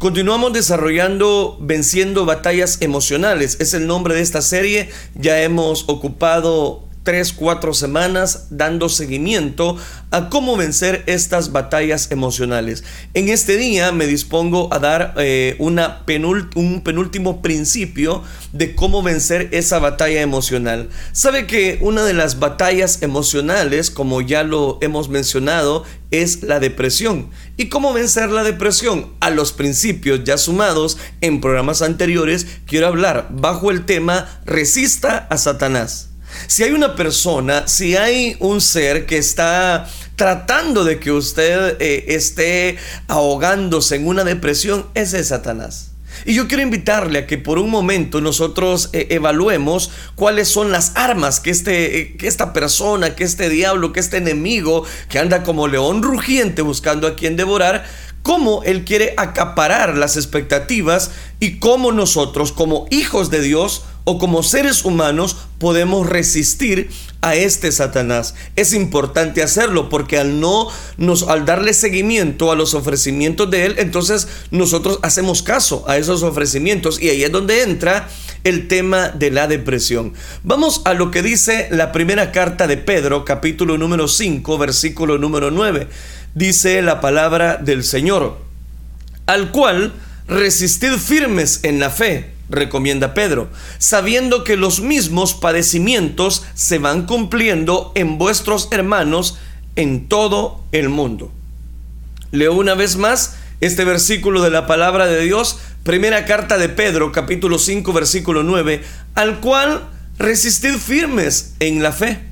Continuamos desarrollando Venciendo Batallas Emocionales. Es el nombre de esta serie. Ya hemos ocupado tres, cuatro semanas dando seguimiento a cómo vencer estas batallas emocionales. En este día me dispongo a dar eh, una un penúltimo principio de cómo vencer esa batalla emocional. Sabe que una de las batallas emocionales, como ya lo hemos mencionado, es la depresión. ¿Y cómo vencer la depresión? A los principios ya sumados en programas anteriores, quiero hablar bajo el tema resista a Satanás. Si hay una persona, si hay un ser que está tratando de que usted eh, esté ahogándose en una depresión, ese es Satanás. Y yo quiero invitarle a que por un momento nosotros eh, evaluemos cuáles son las armas que, este, eh, que esta persona, que este diablo, que este enemigo que anda como león rugiente buscando a quien devorar, cómo Él quiere acaparar las expectativas y cómo nosotros como hijos de Dios o como seres humanos podemos resistir a este Satanás. Es importante hacerlo porque al no nos al darle seguimiento a los ofrecimientos de él, entonces nosotros hacemos caso a esos ofrecimientos y ahí es donde entra el tema de la depresión. Vamos a lo que dice la primera carta de Pedro, capítulo número 5, versículo número 9. Dice la palabra del Señor, al cual resistid firmes en la fe recomienda Pedro, sabiendo que los mismos padecimientos se van cumpliendo en vuestros hermanos en todo el mundo. Leo una vez más este versículo de la palabra de Dios, primera carta de Pedro, capítulo 5, versículo 9, al cual resistid firmes en la fe,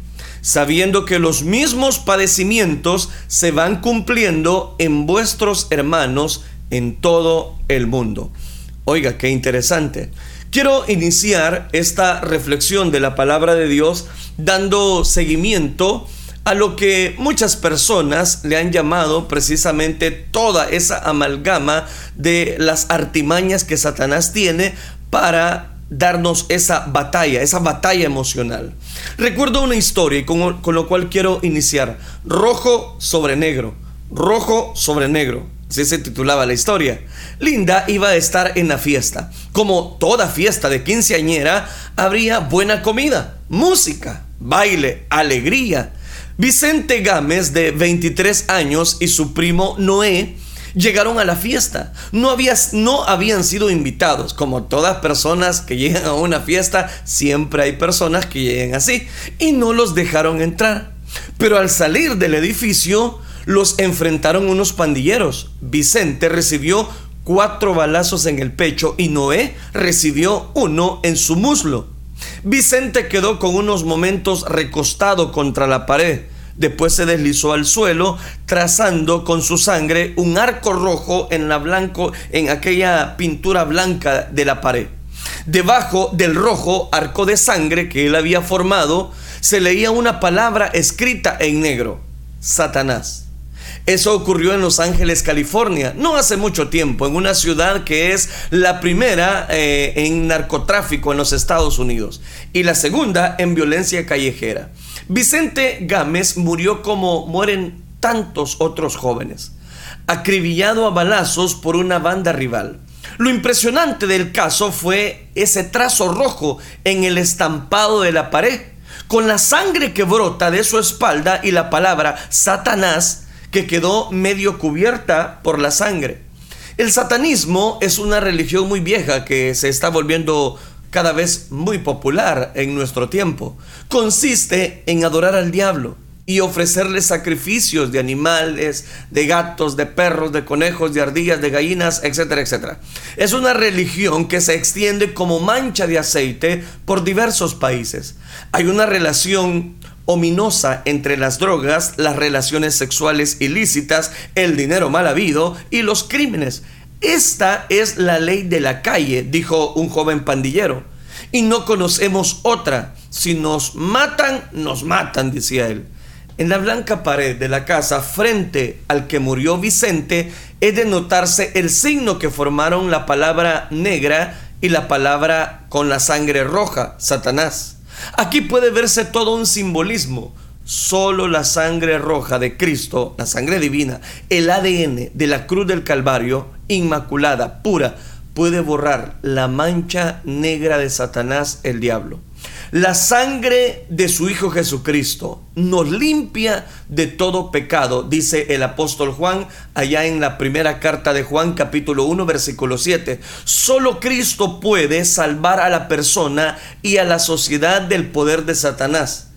sabiendo que los mismos padecimientos se van cumpliendo en vuestros hermanos en todo el mundo. Oiga, qué interesante. Quiero iniciar esta reflexión de la palabra de Dios dando seguimiento a lo que muchas personas le han llamado precisamente toda esa amalgama de las artimañas que Satanás tiene para darnos esa batalla, esa batalla emocional. Recuerdo una historia con, con lo cual quiero iniciar. Rojo sobre negro, rojo sobre negro. Así se titulaba la historia. Linda iba a estar en la fiesta. Como toda fiesta de quinceañera, habría buena comida, música, baile, alegría. Vicente Gámez, de 23 años, y su primo Noé llegaron a la fiesta. No, no habían sido invitados. Como todas personas que llegan a una fiesta, siempre hay personas que llegan así. Y no los dejaron entrar. Pero al salir del edificio, los enfrentaron unos pandilleros. Vicente recibió cuatro balazos en el pecho y Noé recibió uno en su muslo. Vicente quedó con unos momentos recostado contra la pared. Después se deslizó al suelo, trazando con su sangre un arco rojo en la blanco, en aquella pintura blanca de la pared. Debajo del rojo arco de sangre que él había formado, se leía una palabra escrita en negro: Satanás. Eso ocurrió en Los Ángeles, California, no hace mucho tiempo, en una ciudad que es la primera eh, en narcotráfico en los Estados Unidos y la segunda en violencia callejera. Vicente Gámez murió como mueren tantos otros jóvenes, acribillado a balazos por una banda rival. Lo impresionante del caso fue ese trazo rojo en el estampado de la pared, con la sangre que brota de su espalda y la palabra Satanás que quedó medio cubierta por la sangre. El satanismo es una religión muy vieja que se está volviendo cada vez muy popular en nuestro tiempo. Consiste en adorar al diablo y ofrecerle sacrificios de animales, de gatos, de perros, de conejos, de ardillas, de gallinas, etcétera, etcétera. Es una religión que se extiende como mancha de aceite por diversos países. Hay una relación ominosa entre las drogas, las relaciones sexuales ilícitas, el dinero mal habido y los crímenes. Esta es la ley de la calle, dijo un joven pandillero. Y no conocemos otra. Si nos matan, nos matan, decía él. En la blanca pared de la casa, frente al que murió Vicente, es de notarse el signo que formaron la palabra negra y la palabra con la sangre roja, Satanás. Aquí puede verse todo un simbolismo. Solo la sangre roja de Cristo, la sangre divina, el ADN de la cruz del Calvario, inmaculada, pura, puede borrar la mancha negra de Satanás, el diablo. La sangre de su Hijo Jesucristo nos limpia de todo pecado, dice el apóstol Juan allá en la primera carta de Juan capítulo 1 versículo 7. Solo Cristo puede salvar a la persona y a la sociedad del poder de Satanás.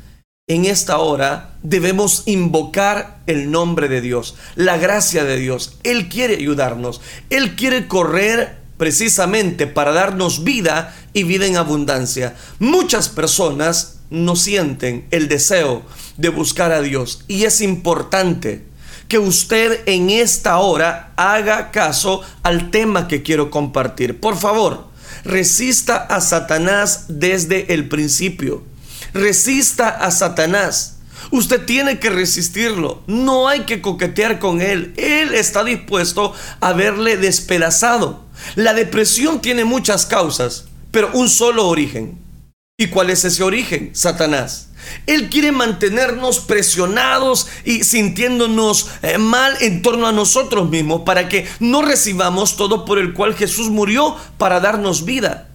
En esta hora debemos invocar el nombre de Dios, la gracia de Dios. Él quiere ayudarnos, Él quiere correr precisamente para darnos vida y vida en abundancia. Muchas personas no sienten el deseo de buscar a Dios y es importante que usted en esta hora haga caso al tema que quiero compartir. Por favor, resista a Satanás desde el principio. Resista a Satanás. Usted tiene que resistirlo. No hay que coquetear con él. Él está dispuesto a verle despedazado. La depresión tiene muchas causas, pero un solo origen. ¿Y cuál es ese origen? Satanás. Él quiere mantenernos presionados y sintiéndonos eh, mal en torno a nosotros mismos para que no recibamos todo por el cual Jesús murió para darnos vida.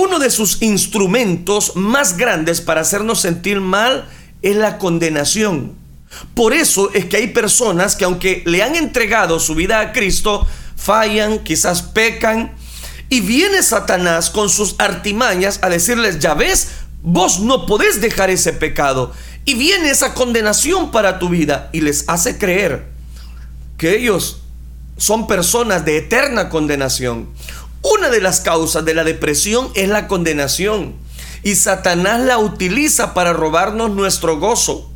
Uno de sus instrumentos más grandes para hacernos sentir mal es la condenación. Por eso es que hay personas que aunque le han entregado su vida a Cristo, fallan, quizás pecan. Y viene Satanás con sus artimañas a decirles, ya ves, vos no podés dejar ese pecado. Y viene esa condenación para tu vida y les hace creer que ellos son personas de eterna condenación. Una de las causas de la depresión es la condenación. Y Satanás la utiliza para robarnos nuestro gozo.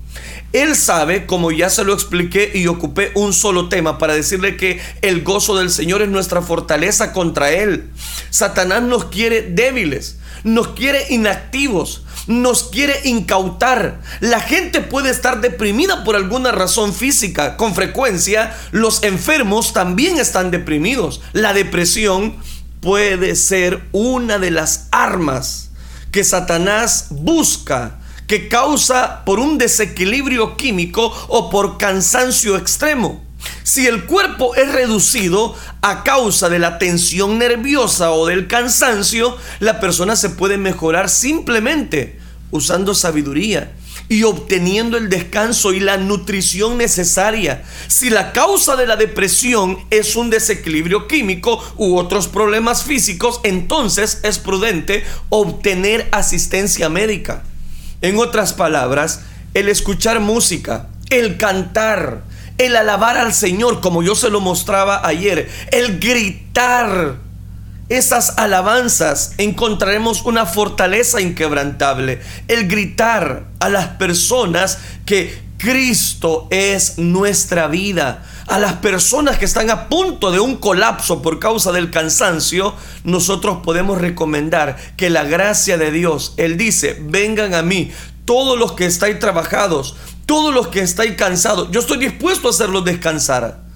Él sabe, como ya se lo expliqué y ocupé un solo tema para decirle que el gozo del Señor es nuestra fortaleza contra Él. Satanás nos quiere débiles, nos quiere inactivos, nos quiere incautar. La gente puede estar deprimida por alguna razón física. Con frecuencia, los enfermos también están deprimidos. La depresión puede ser una de las armas que Satanás busca que causa por un desequilibrio químico o por cansancio extremo. Si el cuerpo es reducido a causa de la tensión nerviosa o del cansancio, la persona se puede mejorar simplemente usando sabiduría y obteniendo el descanso y la nutrición necesaria. Si la causa de la depresión es un desequilibrio químico u otros problemas físicos, entonces es prudente obtener asistencia médica. En otras palabras, el escuchar música, el cantar, el alabar al Señor, como yo se lo mostraba ayer, el gritar esas alabanzas, encontraremos una fortaleza inquebrantable. El gritar a las personas que Cristo es nuestra vida. A las personas que están a punto de un colapso por causa del cansancio, nosotros podemos recomendar que la gracia de Dios, Él dice, vengan a mí todos los que estáis trabajados, todos los que estáis cansados. Yo estoy dispuesto a hacerlos descansar.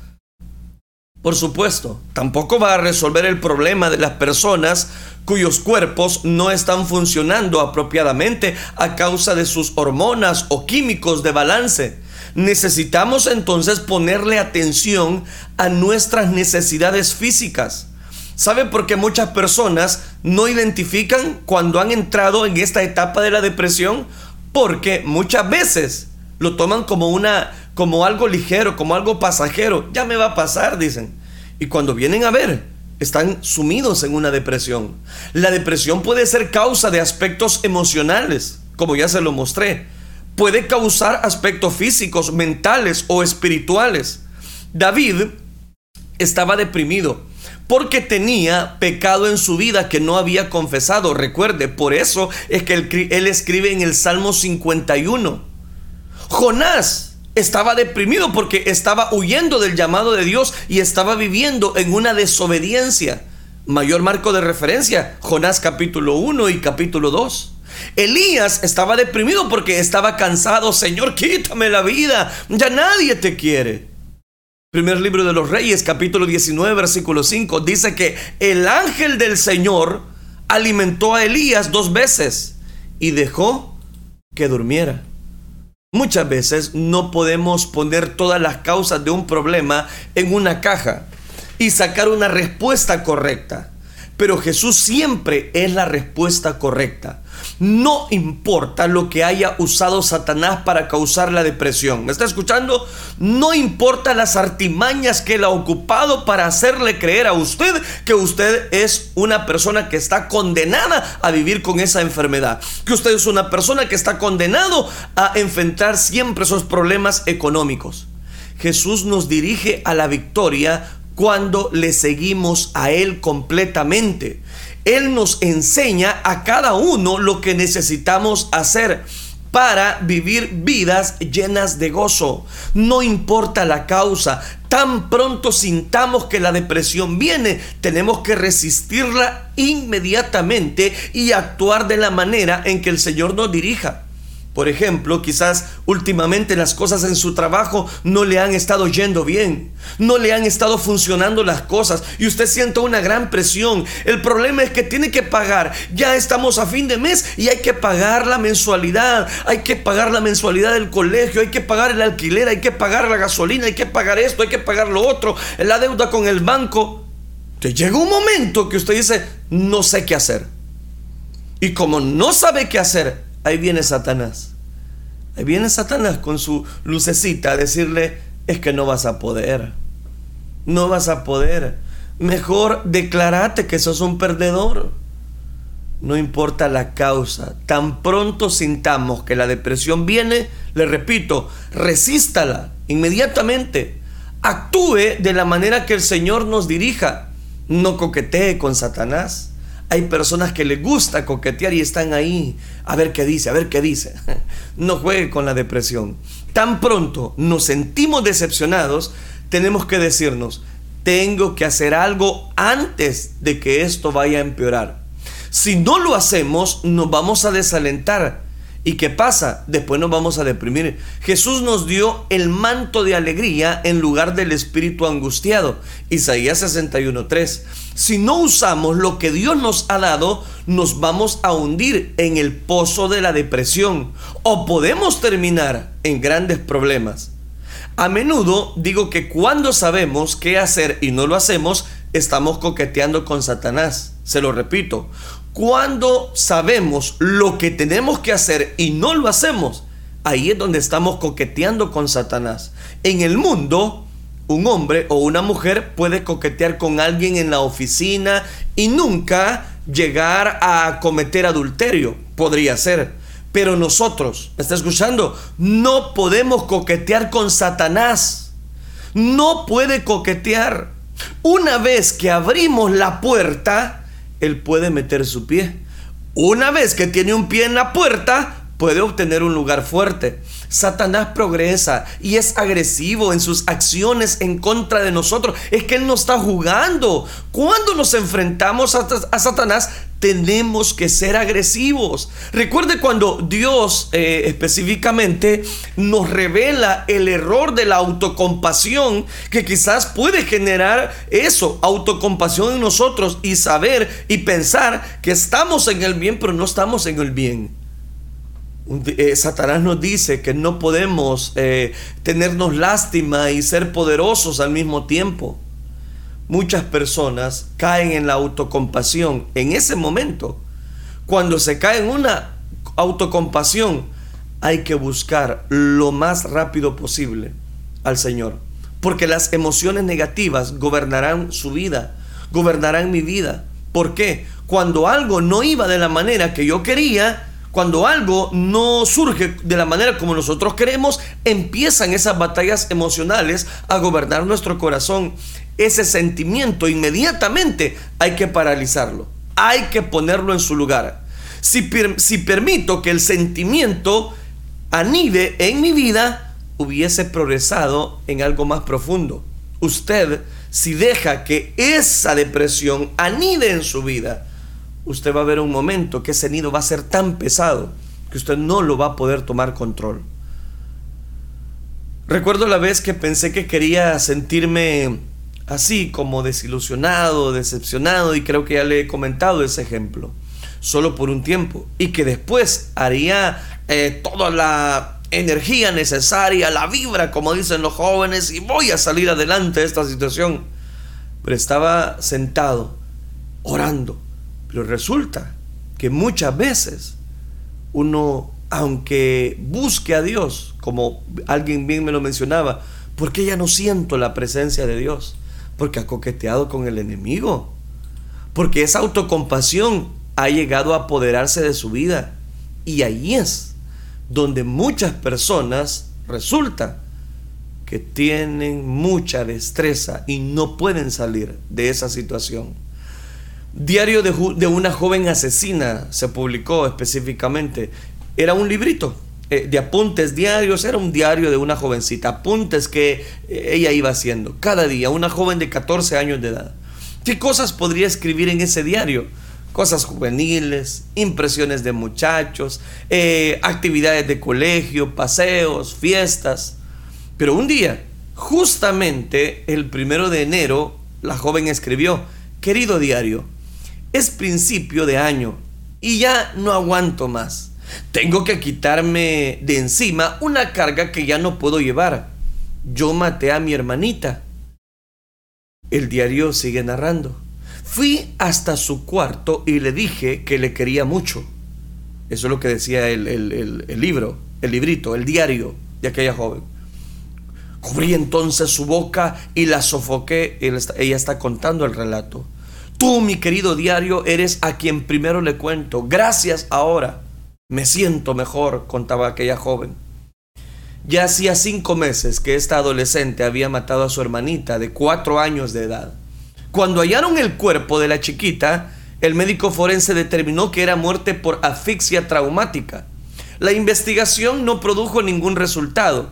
Por supuesto, tampoco va a resolver el problema de las personas cuyos cuerpos no están funcionando apropiadamente a causa de sus hormonas o químicos de balance. Necesitamos entonces ponerle atención a nuestras necesidades físicas. ¿Sabe por qué muchas personas no identifican cuando han entrado en esta etapa de la depresión? Porque muchas veces lo toman como una como algo ligero, como algo pasajero. Ya me va a pasar, dicen. Y cuando vienen a ver, están sumidos en una depresión. La depresión puede ser causa de aspectos emocionales, como ya se lo mostré. Puede causar aspectos físicos, mentales o espirituales. David estaba deprimido porque tenía pecado en su vida que no había confesado. Recuerde, por eso es que él, escribe en el Salmo 51. Jonás estaba deprimido porque estaba huyendo del llamado de Dios y estaba viviendo en una desobediencia. Mayor marco de referencia, Jonás capítulo 1 y capítulo 2. Elías estaba deprimido porque estaba cansado. Señor, quítame la vida. Ya nadie te quiere. Primer libro de los Reyes, capítulo 19, versículo 5, dice que el ángel del Señor alimentó a Elías dos veces y dejó que durmiera. Muchas veces no podemos poner todas las causas de un problema en una caja. y sacar una respuesta correcta. Pero Jesús siempre es la respuesta correcta. No importa lo que haya usado Satanás para causar la depresión. ¿Me está escuchando? No importa las artimañas que él ha ocupado para hacerle creer a usted que usted es una persona que está condenada a vivir con esa enfermedad. Que usted es una persona que está condenado a enfrentar siempre esos problemas económicos. Jesús nos dirige a la victoria cuando le seguimos a Él completamente. Él nos enseña a cada uno lo que necesitamos hacer para vivir vidas llenas de gozo. No importa la causa, tan pronto sintamos que la depresión viene, tenemos que resistirla inmediatamente y actuar de la manera en que el Señor nos dirija. Por ejemplo, quizás últimamente las cosas en su trabajo no le han estado yendo bien, no le han estado funcionando las cosas y usted siente una gran presión. El problema es que tiene que pagar. Ya estamos a fin de mes y hay que pagar la mensualidad, hay que pagar la mensualidad del colegio, hay que pagar el alquiler, hay que pagar la gasolina, hay que pagar esto, hay que pagar lo otro, la deuda con el banco. Entonces llega un momento que usted dice, no sé qué hacer. Y como no sabe qué hacer, ahí viene Satanás. Ahí viene Satanás con su lucecita a decirle, es que no vas a poder. No vas a poder. Mejor declarate que sos un perdedor. No importa la causa, tan pronto sintamos que la depresión viene, le repito, resístala inmediatamente. Actúe de la manera que el Señor nos dirija. No coquetee con Satanás. Hay personas que les gusta coquetear y están ahí. A ver qué dice, a ver qué dice. No juegue con la depresión. Tan pronto nos sentimos decepcionados, tenemos que decirnos, tengo que hacer algo antes de que esto vaya a empeorar. Si no lo hacemos, nos vamos a desalentar ¿Y qué pasa? Después nos vamos a deprimir. Jesús nos dio el manto de alegría en lugar del espíritu angustiado. Isaías 61.3. Si no usamos lo que Dios nos ha dado, nos vamos a hundir en el pozo de la depresión o podemos terminar en grandes problemas. A menudo digo que cuando sabemos qué hacer y no lo hacemos, estamos coqueteando con Satanás. Se lo repito, cuando sabemos lo que tenemos que hacer y no lo hacemos, ahí es donde estamos coqueteando con Satanás. En el mundo, un hombre o una mujer puede coquetear con alguien en la oficina y nunca llegar a cometer adulterio. Podría ser. Pero nosotros, ¿me está escuchando? No podemos coquetear con Satanás. No puede coquetear. Una vez que abrimos la puerta, él puede meter su pie. Una vez que tiene un pie en la puerta, puede obtener un lugar fuerte. Satanás progresa y es agresivo en sus acciones en contra de nosotros. Es que Él no está jugando. Cuando nos enfrentamos a, Satanás, tenemos que ser agresivos. Recuerde cuando Dios eh, específicamente nos revela el error de la autocompasión que quizás puede generar eso, autocompasión en nosotros y saber y pensar que estamos en el bien pero no estamos en el bien. Eh, Satanás nos dice que no podemos eh, tenernos lástima y ser poderosos al mismo tiempo muchas personas caen en la autocompasión en ese momento. Cuando se cae en una autocompasión, hay que buscar lo más rápido posible al Señor. Porque las emociones negativas gobernarán su vida, gobernarán mi vida. ¿Por qué? Cuando algo no iba de la manera que yo quería, cuando algo no surge de la manera como nosotros queremos, empiezan esas batallas emocionales a gobernar nuestro corazón ese sentimiento inmediatamente hay que paralizarlo, hay que ponerlo en su lugar. Si, si permito que el sentimiento anide en mi vida, hubiese progresado en algo más profundo. Usted, si deja que esa depresión anide en su vida, usted va a ver un momento que ese nido va a ser tan pesado que usted no lo va a poder tomar control. Recuerdo la vez que pensé que quería sentirme así como desilusionado, decepcionado, y creo que ya le he comentado ese ejemplo, solo por un tiempo, y que después haría eh, toda la energía necesaria, la vibra, como dicen los jóvenes, y voy a salir adelante de esta situación. pero estaba sentado orando. Pero resulta que muchas veces uno, aunque busque a Dios, como alguien bien me lo mencionaba, porque ya no siento la presencia de Dios? Porque ha coqueteado con el enemigo. Porque esa autocompasión ha llegado a apoderarse de su vida. Y ahí es donde muchas personas resulta que tienen mucha destreza y no pueden salir de esa situación. Diario de, una joven asesina se publicó específicamente. Era un librito eh, de apuntes diarios, era un diario de una jovencita, apuntes que eh, ella iba haciendo cada día, una joven de 14 años de edad. ¿Qué cosas podría escribir en ese diario? Cosas juveniles, impresiones de muchachos, eh, actividades de colegio, paseos, fiestas. Pero un día, justamente el primero de enero, la joven escribió, querido diario, es principio de año y ya no aguanto más. Tengo que quitarme de encima una carga que ya no puedo llevar. Yo maté a mi hermanita. El diario sigue narrando. Fui hasta su cuarto y le dije que le quería mucho. Eso es lo que decía el, libro, el librito, el diario de aquella joven. Cubrí entonces su boca y la sofoqué. Ella está contando el relato. Tú, mi querido diario, eres a quien primero le cuento. Gracias ahora. Me siento mejor, contaba aquella joven. Ya hacía cinco meses que esta adolescente había matado a su hermanita de cuatro años de edad. Cuando hallaron el cuerpo de la chiquita, el médico forense determinó que era muerte por asfixia traumática. La investigación no produjo ningún resultado,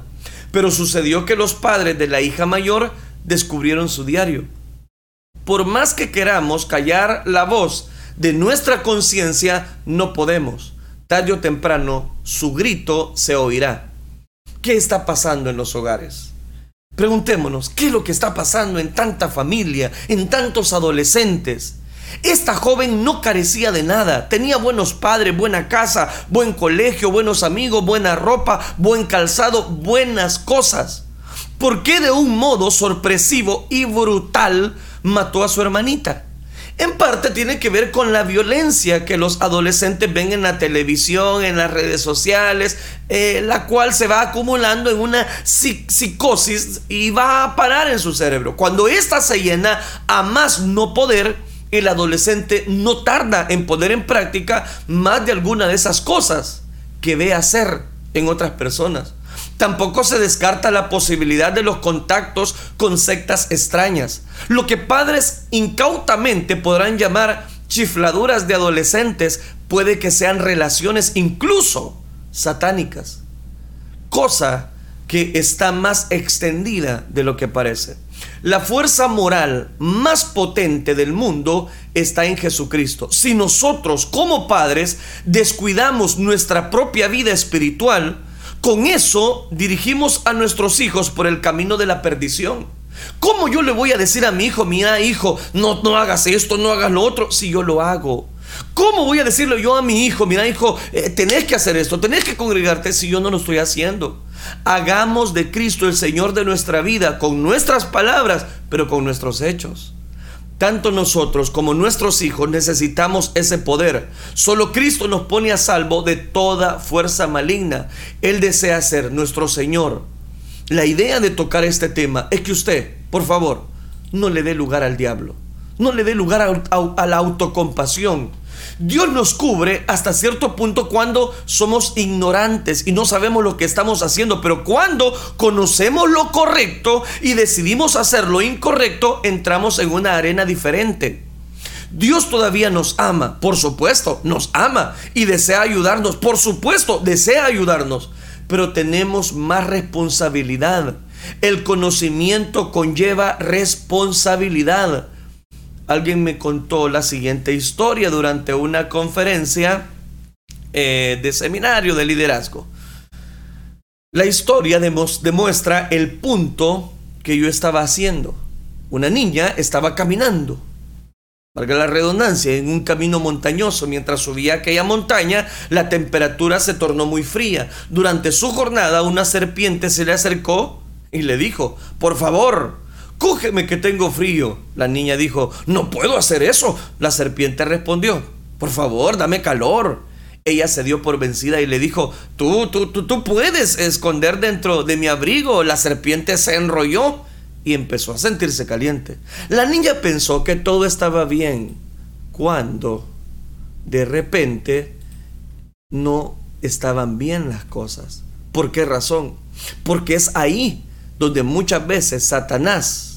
pero sucedió que los padres de la hija mayor descubrieron su diario por más que queramos callar la voz de nuestra conciencia, no podemos. Tarde o temprano, su grito se oirá. ¿Qué está pasando en los hogares? Preguntémonos, ¿qué es lo que está pasando en tanta familia, en tantos adolescentes? Esta joven no carecía de nada, tenía buenos padres, buena casa, buen colegio, buenos amigos, buena ropa, buen calzado, buenas cosas. ¿Por qué de un modo sorpresivo y brutal mató a su hermanita. En parte tiene que ver con la violencia que los adolescentes ven en la televisión, en las redes sociales, eh, la cual se va acumulando en una psicosis y va a parar en su cerebro. Cuando ésta se llena a más no poder, el adolescente no tarda en poner en práctica más de alguna de esas cosas que ve hacer en otras personas. Tampoco se descarta la posibilidad de los contactos con sectas extrañas, lo que padres incautamente podrán llamar chifladuras de adolescentes puede que sean relaciones incluso satánicas, cosa que está más extendida de lo que parece. La fuerza moral más potente del mundo está en Jesucristo. Si nosotros como padres descuidamos nuestra propia vida espiritual, con eso dirigimos a nuestros hijos por el camino de la perdición. ¿Cómo yo le voy a decir a mi hijo, mira hijo, no, no hagas esto, no hagas lo otro, si yo lo hago? ¿Cómo voy a decirle yo a mi hijo, mira hijo, eh, tenés que hacer esto, tenés que congregarte si yo no lo estoy haciendo? Hagamos de Cristo el Señor de nuestra vida con nuestras palabras, pero con nuestros hechos. Tanto nosotros como nuestros hijos necesitamos ese poder. Solo Cristo nos pone a salvo de toda fuerza maligna. Él desea ser nuestro Señor. La idea de tocar este tema es que usted, por favor, no le dé lugar al diablo. No le dé lugar a, la autocompasión Dios nos cubre hasta cierto punto cuando somos ignorantes y no sabemos lo que estamos haciendo, pero cuando conocemos lo correcto y decidimos hacer lo incorrecto, entramos en una arena diferente. Dios todavía nos ama, por supuesto, nos ama y desea ayudarnos, por supuesto, desea ayudarnos, pero tenemos más responsabilidad. El conocimiento conlleva responsabilidad. Alguien me contó la siguiente historia durante una conferencia eh, de seminario de liderazgo. La historia demuestra el punto que yo estaba haciendo. Una niña estaba caminando, valga la redundancia, en un camino montañoso. Mientras subía aquella montaña, la temperatura se tornó muy fría. Durante su jornada, una serpiente se le acercó y le dijo, por favor, cógeme que tengo frío. La niña dijo, no puedo hacer eso. La serpiente respondió, por favor, dame calor. Ella se dio por vencida y le dijo, tú, tú, tú, tú puedes esconder dentro de mi abrigo. La serpiente se enrolló y empezó a sentirse caliente. La niña pensó que todo estaba bien cuando de repente no estaban bien las cosas. ¿Por qué razón? Porque es ahí donde muchas veces Satanás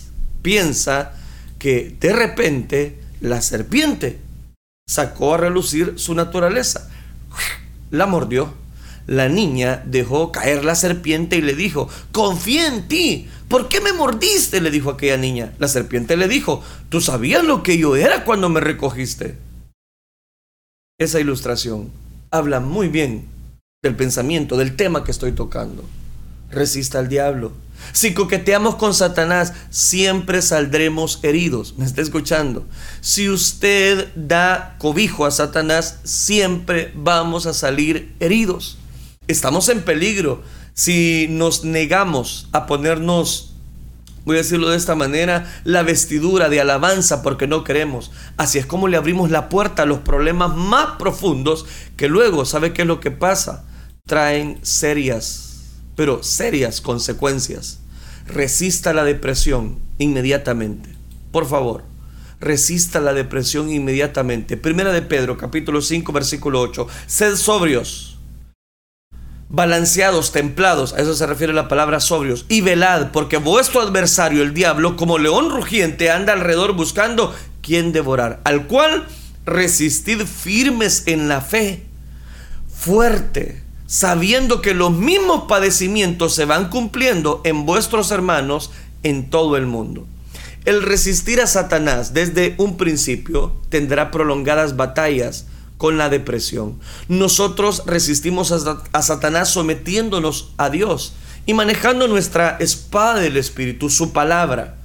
piensa que de repente la serpiente sacó a relucir su naturaleza. La mordió. La niña dejó caer la serpiente y le dijo, confía en ti. ¿Por qué me mordiste? le dijo aquella niña. La serpiente le dijo, tú sabías lo que yo era cuando me recogiste. Esa ilustración habla muy bien del pensamiento, del tema que estoy tocando. Resista al diablo. Si coqueteamos con Satanás, siempre saldremos heridos. ¿Me está escuchando? Si usted da cobijo a Satanás, siempre vamos a salir heridos. Estamos en peligro si nos negamos a ponernos voy a decirlo de esta manera, la vestidura de alabanza porque no queremos. Así es como le abrimos la puerta a los problemas más profundos que luego, ¿sabe qué es lo que pasa? Traen serias, pero serias consecuencias. Resista la depresión inmediatamente. Por favor, resista la depresión inmediatamente. Primera de Pedro, capítulo 5, versículo 8. Sed sobrios balanceados, templados, a eso se refiere la palabra sobrios, y velad, porque vuestro adversario, el diablo, como león rugiente, anda alrededor buscando quien devorar, al cual resistid firmes en la fe, fuerte, sabiendo que los mismos padecimientos se van cumpliendo en vuestros hermanos en todo el mundo. El resistir a Satanás desde un principio tendrá prolongadas batallas, con la depresión. Nosotros resistimos a, Satanás sometiéndonos a Dios y manejando nuestra espada del Espíritu, su palabra.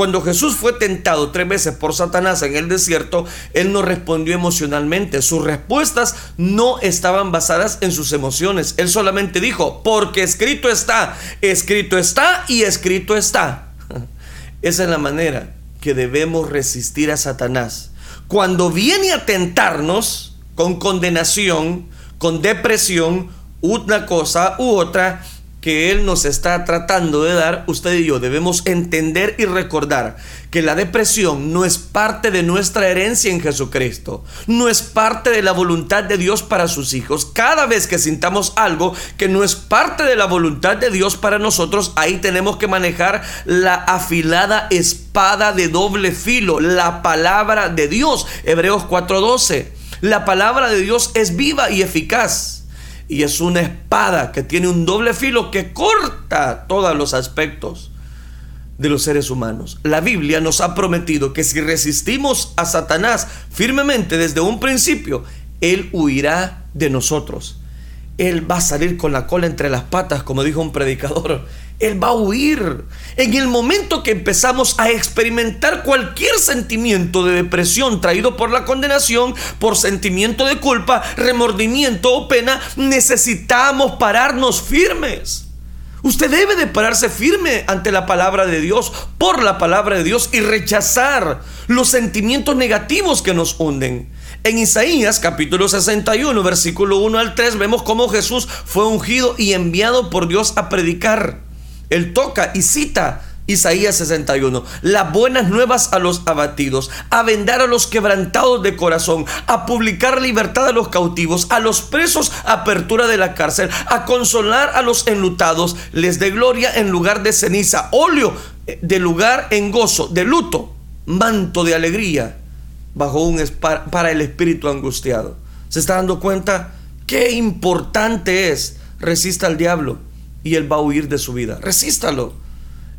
Cuando Jesús fue tentado tres veces por Satanás en el desierto, Él no respondió emocionalmente. Sus respuestas no estaban basadas en sus emociones. Él solamente dijo, porque escrito está, escrito está y escrito está. Esa es la manera que debemos resistir a Satanás. Cuando viene a tentarnos, con condenación, con depresión, una cosa u otra que Él nos está tratando de dar, usted y yo debemos entender y recordar que la depresión no es parte de nuestra herencia en Jesucristo, no es parte de la voluntad de Dios para sus hijos. Cada vez que sintamos algo que no es parte de la voluntad de Dios para nosotros, ahí tenemos que manejar la afilada espada de doble filo, la palabra de Dios. Hebreos 4:12. La palabra de Dios es viva y eficaz. Y es una espada que tiene un doble filo que corta todos los aspectos de los seres humanos. La Biblia nos ha prometido que si resistimos a Satanás firmemente desde un principio, Él huirá de nosotros. Él va a salir con la cola entre las patas, como dijo un predicador. Él va a huir. En el momento que empezamos a experimentar cualquier sentimiento de depresión traído por la condenación, por sentimiento de culpa, remordimiento o pena, necesitamos pararnos firmes. Usted debe de pararse firme ante la palabra de Dios, por la palabra de Dios y rechazar los sentimientos negativos que nos hunden. En Isaías capítulo 61, versículo 1 al 3, vemos cómo Jesús fue ungido y enviado por Dios a predicar. Él toca y cita Isaías 61, las buenas nuevas a los abatidos, a vendar a los quebrantados de corazón, a publicar libertad a los cautivos, a los presos apertura de la cárcel, a consolar a los enlutados, les dé gloria en lugar de ceniza, óleo de lugar en gozo, de luto, manto de alegría bajo un para el espíritu angustiado. ¿Se está dando cuenta qué importante es? Resista al diablo y él va a huir de su vida. Resístalo.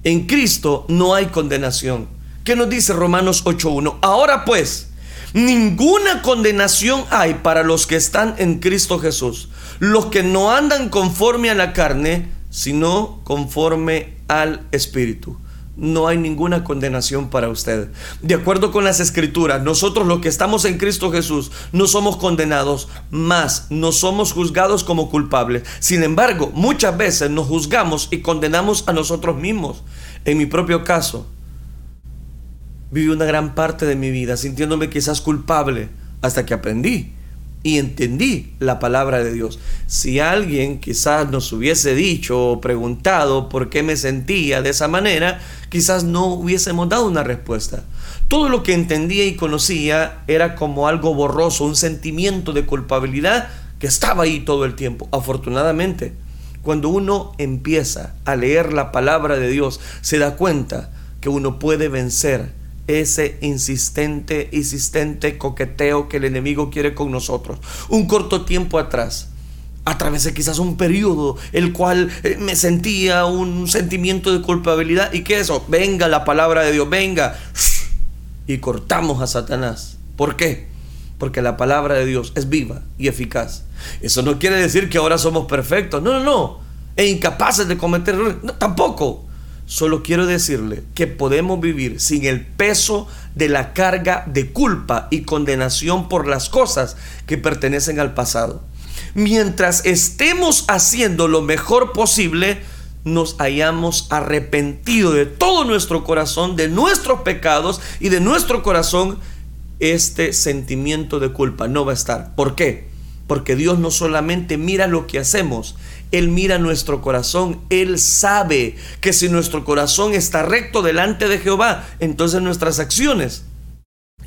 En Cristo no hay condenación. ¿Qué nos dice Romanos 8.1? Ahora pues, ninguna condenación hay para los que están en Cristo Jesús, los que no andan conforme a la carne, sino conforme al Espíritu no hay ninguna condenación para usted. De acuerdo con las escrituras, nosotros los que estamos en Cristo Jesús no somos condenados, más no somos juzgados como culpables. Sin embargo, muchas veces nos juzgamos y condenamos a nosotros mismos. En mi propio caso, viví una gran parte de mi vida sintiéndome quizás culpable hasta que aprendí y entendí la palabra de Dios. Si alguien quizás nos hubiese dicho o preguntado por qué me sentía de esa manera, quizás no hubiésemos dado una respuesta. Todo lo que entendía y conocía era como algo borroso, un sentimiento de culpabilidad que estaba ahí todo el tiempo. Afortunadamente, cuando uno empieza a leer la palabra de Dios, se da cuenta que uno puede vencer ese insistente, insistente coqueteo que el enemigo quiere con nosotros. Un corto tiempo atrás, atravesé quizás un periodo el cual eh, me sentía un sentimiento de culpabilidad. ¿Y qué es eso? Venga la palabra de Dios, venga. Y cortamos a Satanás. ¿Por qué? Porque la palabra de Dios es viva y eficaz. Eso no quiere decir que ahora somos perfectos. No, no, no. E incapaces de cometer errores. tampoco. Solo quiero decirle que podemos vivir sin el peso de la carga de culpa y condenación por las cosas que pertenecen al pasado. Mientras estemos haciendo lo mejor posible, nos hayamos arrepentido de todo nuestro corazón, de nuestros pecados y de nuestro corazón, este sentimiento de culpa no va a estar. ¿Por qué? Porque Dios no solamente mira lo que hacemos, Él mira nuestro corazón. Él sabe que si nuestro corazón está recto delante de Jehová, entonces nuestras acciones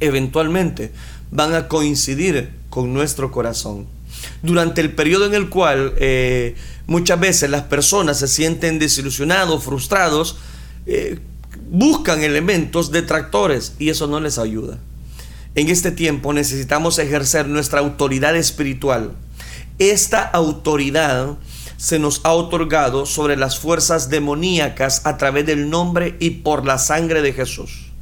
eventualmente van a coincidir con nuestro corazón. Durante el periodo en el cual eh, muchas veces las personas se sienten desilusionados, frustrados, eh, buscan elementos detractores y eso no les ayuda. En este tiempo necesitamos ejercer nuestra autoridad espiritual. Esta autoridad se nos ha otorgado sobre las fuerzas demoníacas a través del nombre y por la sangre de Jesús.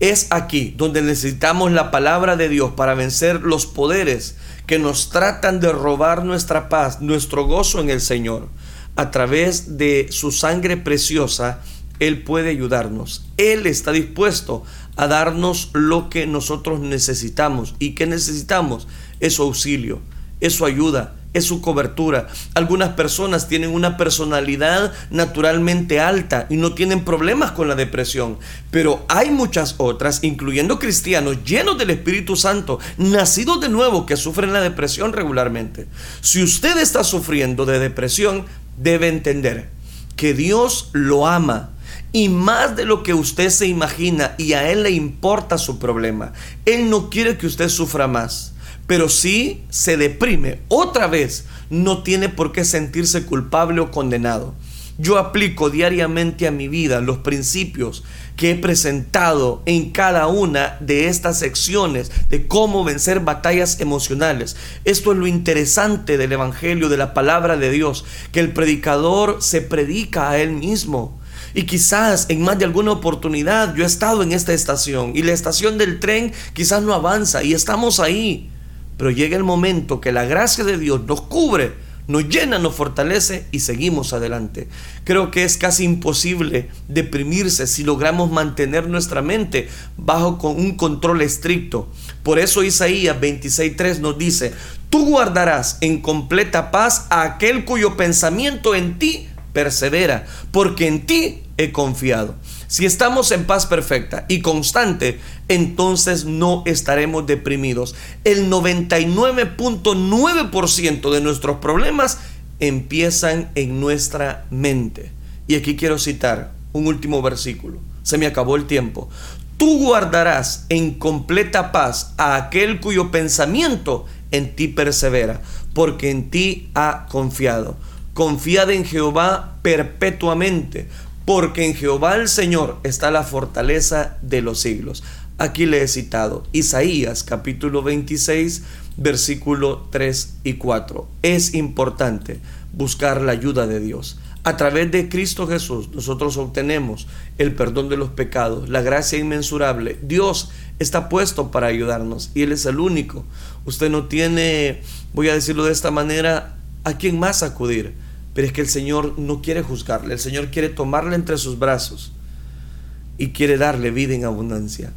Es aquí donde necesitamos la palabra de Dios para vencer los poderes que nos tratan de robar nuestra paz, nuestro gozo en el Señor. A través de su sangre preciosa, Él puede ayudarnos. Él está dispuesto a darnos lo que nosotros necesitamos. ¿Y qué necesitamos? Es su auxilio, es su ayuda, es su cobertura. Algunas personas tienen una personalidad naturalmente alta y no tienen problemas con la depresión, pero hay muchas otras, incluyendo cristianos llenos del Espíritu Santo, nacidos de nuevo, que sufren la depresión regularmente. Si usted está sufriendo de depresión, debe entender que Dios lo ama y más de lo que usted se imagina y a Él le importa su problema. Él no quiere que usted sufra más, pero si se deprime otra vez, no tiene por qué sentirse culpable o condenado. Yo aplico diariamente a mi vida los principios que he presentado en cada una de estas secciones de cómo vencer batallas emocionales. Esto es lo interesante del Evangelio, de la palabra de Dios, que el predicador se predica a él mismo. Y quizás en más de alguna oportunidad yo he estado en esta estación y la estación del tren quizás no avanza y estamos ahí. Pero llega el momento que la gracia de Dios nos cubre, nos llena, nos fortalece y seguimos adelante. Creo que es casi imposible deprimirse si logramos mantener nuestra mente bajo con un control estricto. Por eso Isaías 26.3 nos dice, tú guardarás en completa paz a aquel cuyo pensamiento en ti persevera, porque en ti he confiado. Si estamos en paz perfecta y constante, entonces no estaremos deprimidos. El 99.9% de nuestros problemas empiezan en nuestra mente. Y aquí quiero citar un último versículo. Se me acabó el tiempo. Tú guardarás en completa paz a aquel cuyo pensamiento en ti persevera, porque en ti ha confiado. Confiad en Jehová perpetuamente, porque en Jehová el Señor está la fortaleza de los siglos. Aquí le he citado Isaías capítulo 26, versículo 3 y 4. Es importante buscar la ayuda de Dios. A través de Cristo Jesús nosotros obtenemos el perdón de los pecados, la gracia inmensurable. Dios está puesto para ayudarnos y Él es el único. Usted no tiene, voy a decirlo de esta manera, a quién más acudir. Pero es que el Señor no quiere juzgarle, el Señor quiere tomarle entre sus brazos y quiere darle vida en abundancia.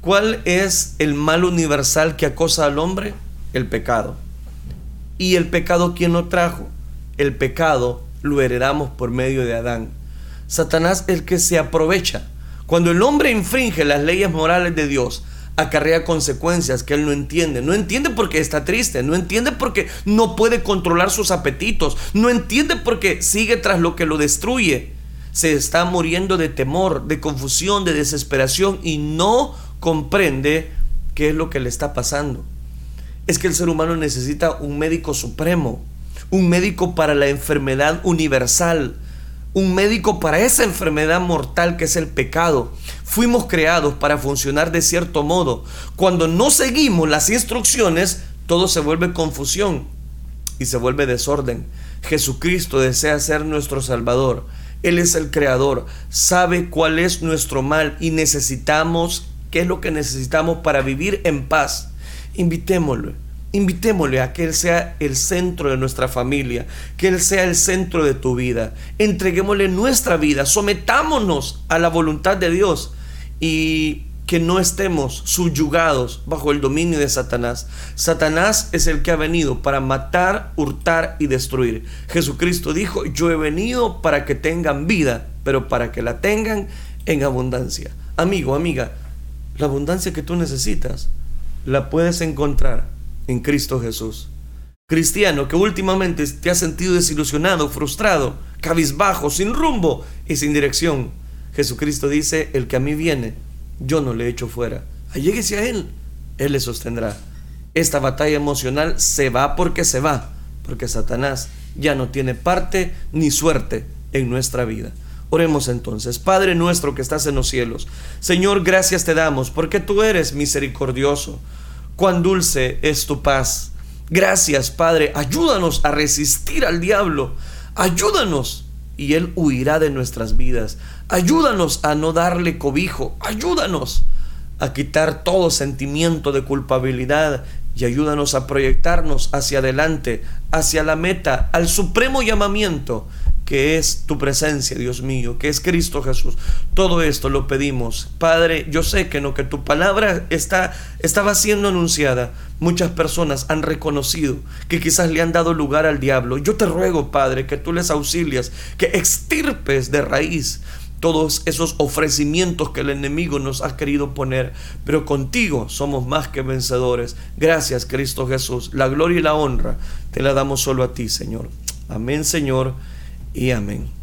¿Cuál es el mal universal que acosa al hombre? El pecado. ¿Y el pecado quién lo trajo? El pecado lo heredamos por medio de Adán. Satanás es el que se aprovecha Cuando el hombre infringe las leyes morales de Dios, acarrea consecuencias que él no entiende. No entiende porque está triste, no entiende porque no puede controlar sus apetitos, no entiende porque sigue tras lo que lo destruye. Se está muriendo de temor, de confusión, de desesperación y no comprende qué es lo que le está pasando. Es que el ser humano necesita un médico supremo, un médico para la enfermedad universal, un médico para esa enfermedad mortal que es el pecado. Fuimos creados para funcionar de cierto modo. Cuando no seguimos las instrucciones, todo se vuelve confusión y se vuelve desorden. Jesucristo desea ser nuestro Salvador. Él es el Creador, sabe cuál es nuestro mal y necesitamos, qué es lo que necesitamos para vivir en paz. Invitémoslo Invitémosle a que Él sea el centro de nuestra familia, que Él sea el centro de tu vida. Entreguémosle nuestra vida, sometámonos a la voluntad de Dios y que no estemos subyugados bajo el dominio de Satanás. Satanás es el que ha venido para matar, hurtar y destruir. Jesucristo dijo, yo he venido para que tengan vida, pero para que la tengan en abundancia. Amigo, amiga, la abundancia que tú necesitas la puedes encontrar en Cristo Jesús. Cristiano que últimamente te has sentido desilusionado, frustrado, cabizbajo, sin rumbo y sin dirección. Jesucristo dice, el que a mí viene, yo no le echo fuera. Alléguese a Él, Él le sostendrá. Esta batalla emocional se va porque se va, porque Satanás ya no tiene parte ni suerte en nuestra vida. Oremos entonces, Padre nuestro que estás en los cielos, Señor, gracias te damos porque tú eres misericordioso cuán dulce es tu paz. Gracias, Padre, ayúdanos a resistir al diablo. Ayúdanos y Él huirá de nuestras vidas. Ayúdanos a no darle cobijo. Ayúdanos a quitar todo sentimiento de culpabilidad y ayúdanos a proyectarnos hacia adelante, hacia la meta, al supremo llamamiento que es tu presencia, Dios mío, que es Cristo Jesús. Todo esto lo pedimos. Padre, yo sé que en lo que tu palabra está, estaba siendo anunciada, muchas personas han reconocido que quizás le han dado lugar al diablo. Yo te ruego, Padre, que tú les auxilias, que extirpes de raíz todos esos ofrecimientos que el enemigo nos ha querido poner, pero contigo somos más que vencedores. Gracias, Cristo Jesús. La gloria y la honra te la damos solo a ti, Señor. Amén, Señor y amén.